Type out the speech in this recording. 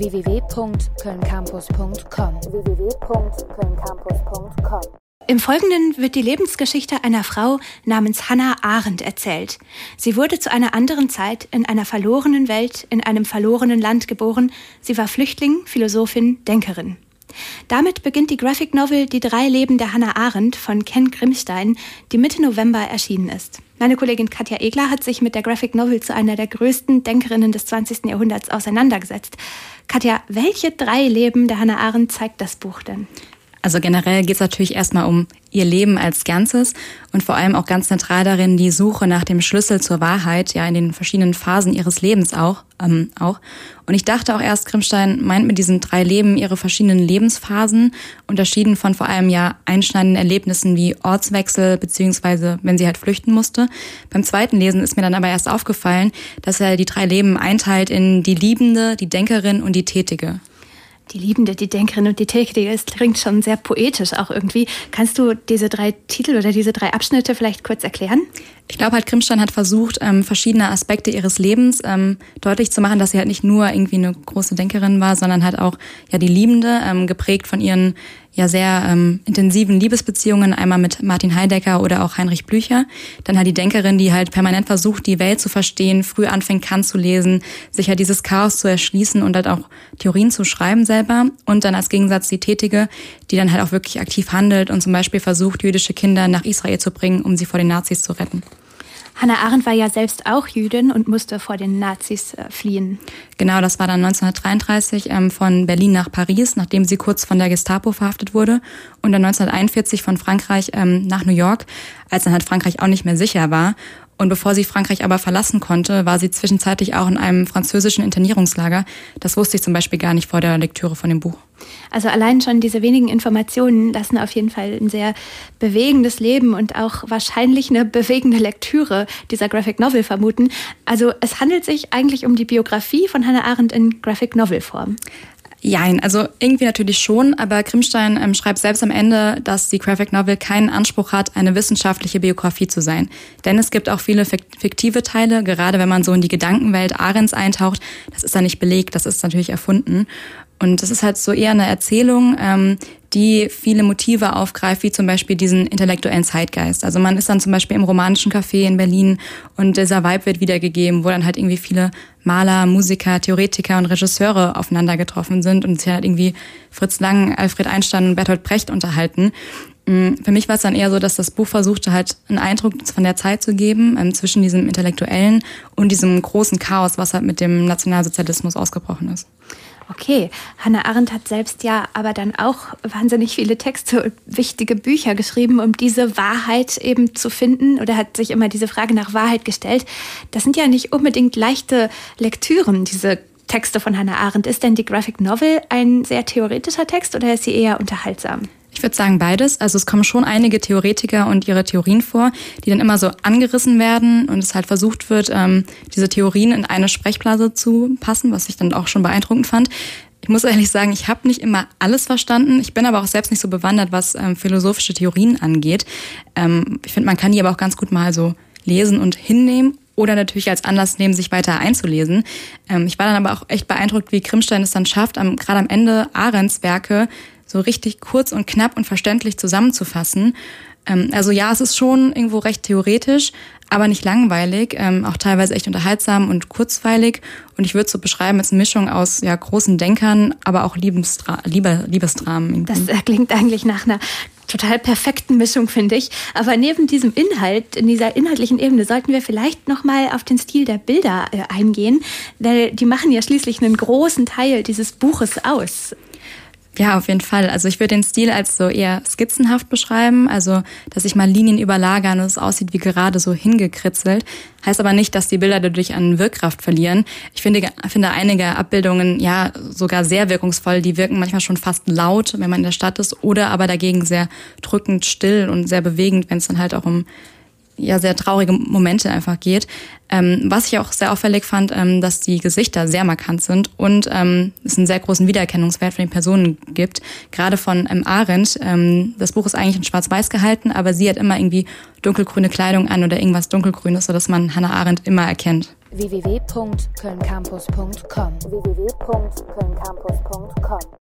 www.kölncampus.com www.kölncampus.com im Folgenden wird die Lebensgeschichte einer Frau namens Hannah Arendt erzählt. Sie wurde zu einer anderen Zeit in einer verlorenen Welt, in einem verlorenen Land geboren. Sie war Flüchtling, Philosophin, Denkerin. Damit beginnt die Graphic Novel Die drei Leben der Hannah Arendt von Ken Grimstein, die Mitte November erschienen ist. Meine Kollegin Katja Egler hat sich mit der Graphic Novel zu einer der größten Denkerinnen des 20. Jahrhunderts auseinandergesetzt. Katja, welche drei Leben der Hannah Arendt zeigt das Buch denn? Also generell geht es natürlich erstmal um ihr Leben als Ganzes und vor allem auch ganz zentral darin die Suche nach dem Schlüssel zur Wahrheit, ja in den verschiedenen Phasen ihres Lebens auch. Ähm, auch. Und ich dachte auch erst, Grimstein meint mit diesen drei Leben ihre verschiedenen Lebensphasen, unterschieden von vor allem ja einschneidenden Erlebnissen wie Ortswechsel, beziehungsweise wenn sie halt flüchten musste. Beim zweiten Lesen ist mir dann aber erst aufgefallen, dass er die drei Leben einteilt in die Liebende, die Denkerin und die Tätige. Die Liebende, die Denkerin und die Tätige, es klingt schon sehr poetisch auch irgendwie. Kannst du diese drei Titel oder diese drei Abschnitte vielleicht kurz erklären? Ich glaube halt, Grimstein hat versucht, ähm, verschiedene Aspekte ihres Lebens ähm, deutlich zu machen, dass sie halt nicht nur irgendwie eine große Denkerin war, sondern halt auch ja die Liebende, ähm, geprägt von ihren ja sehr ähm, intensiven Liebesbeziehungen, einmal mit Martin Heidegger oder auch Heinrich Blücher. Dann halt die Denkerin, die halt permanent versucht, die Welt zu verstehen, früh anfängt, Kant zu lesen, sich halt dieses Chaos zu erschließen und halt auch Theorien zu schreiben selber. Und dann als Gegensatz die Tätige, die dann halt auch wirklich aktiv handelt und zum Beispiel versucht, jüdische Kinder nach Israel zu bringen, um sie vor den Nazis zu retten. Hannah Arendt war ja selbst auch Jüdin und musste vor den Nazis äh, fliehen. Genau, das war dann 1933 ähm, von Berlin nach Paris, nachdem sie kurz von der Gestapo verhaftet wurde. Und dann 1941 von Frankreich ähm, nach New York, als dann halt Frankreich auch nicht mehr sicher war. Und bevor sie Frankreich aber verlassen konnte, war sie zwischenzeitlich auch in einem französischen Internierungslager. Das wusste ich zum Beispiel gar nicht vor der Lektüre von dem Buch. Also allein schon diese wenigen Informationen lassen auf jeden Fall ein sehr bewegendes Leben und auch wahrscheinlich eine bewegende Lektüre dieser Graphic Novel vermuten. Also es handelt sich eigentlich um die Biografie von Hannah Arendt in Graphic Novel Form. Jein, also irgendwie natürlich schon, aber Grimstein ähm, schreibt selbst am Ende, dass die Graphic Novel keinen Anspruch hat, eine wissenschaftliche Biografie zu sein. Denn es gibt auch viele fiktive Teile, gerade wenn man so in die Gedankenwelt Arends eintaucht, das ist da nicht belegt, das ist natürlich erfunden. Und das ist halt so eher eine Erzählung, ähm, die viele Motive aufgreift, wie zum Beispiel diesen intellektuellen Zeitgeist. Also man ist dann zum Beispiel im romanischen Café in Berlin und dieser Vibe wird wiedergegeben, wo dann halt irgendwie viele Maler, Musiker, Theoretiker und Regisseure aufeinander getroffen sind und sich halt irgendwie Fritz Lang, Alfred Einstein und Bertolt Brecht unterhalten. Mm, für mich war es dann eher so, dass das Buch versuchte halt einen Eindruck von der Zeit zu geben, ähm, zwischen diesem Intellektuellen und diesem großen Chaos, was halt mit dem Nationalsozialismus ausgebrochen ist. Okay, Hannah Arendt hat selbst ja aber dann auch wahnsinnig viele Texte und wichtige Bücher geschrieben, um diese Wahrheit eben zu finden oder hat sich immer diese Frage nach Wahrheit gestellt. Das sind ja nicht unbedingt leichte Lektüren, diese Texte von Hannah Arendt. Ist denn die Graphic Novel ein sehr theoretischer Text oder ist sie eher unterhaltsam? Ich würde sagen beides. Also es kommen schon einige Theoretiker und ihre Theorien vor, die dann immer so angerissen werden und es halt versucht wird, ähm, diese Theorien in eine Sprechblase zu passen, was ich dann auch schon beeindruckend fand. Ich muss ehrlich sagen, ich habe nicht immer alles verstanden. Ich bin aber auch selbst nicht so bewandert, was ähm, philosophische Theorien angeht. Ähm, ich finde, man kann die aber auch ganz gut mal so lesen und hinnehmen oder natürlich als Anlass nehmen, sich weiter einzulesen. Ähm, ich war dann aber auch echt beeindruckt, wie Krimstein es dann schafft, am, gerade am Ende Arends Werke so richtig kurz und knapp und verständlich zusammenzufassen. Ähm, also ja, es ist schon irgendwo recht theoretisch, aber nicht langweilig, ähm, auch teilweise echt unterhaltsam und kurzweilig. Und ich würde es so beschreiben als Mischung aus ja, großen Denkern, aber auch Liebesdra Liebe Liebesdramen. Das klingt eigentlich nach einer total perfekten Mischung, finde ich. Aber neben diesem Inhalt, in dieser inhaltlichen Ebene, sollten wir vielleicht nochmal auf den Stil der Bilder äh, eingehen, weil die machen ja schließlich einen großen Teil dieses Buches aus. Ja, auf jeden Fall. Also ich würde den Stil als so eher skizzenhaft beschreiben, also dass sich mal Linien überlagern und es aussieht wie gerade so hingekritzelt. Heißt aber nicht, dass die Bilder dadurch an Wirkkraft verlieren. Ich finde, finde einige Abbildungen ja sogar sehr wirkungsvoll. Die wirken manchmal schon fast laut, wenn man in der Stadt ist, oder aber dagegen sehr drückend still und sehr bewegend, wenn es dann halt auch um ja sehr traurige Momente einfach geht. Ähm, was ich auch sehr auffällig fand, ähm, dass die Gesichter sehr markant sind und ähm, es einen sehr großen Wiedererkennungswert von den Personen gibt. Gerade von ähm, Arendt. Ähm, das Buch ist eigentlich in Schwarz-Weiß gehalten, aber sie hat immer irgendwie dunkelgrüne Kleidung an oder irgendwas dunkelgrünes, sodass man Hannah Arendt immer erkennt. www.kölncampus.com www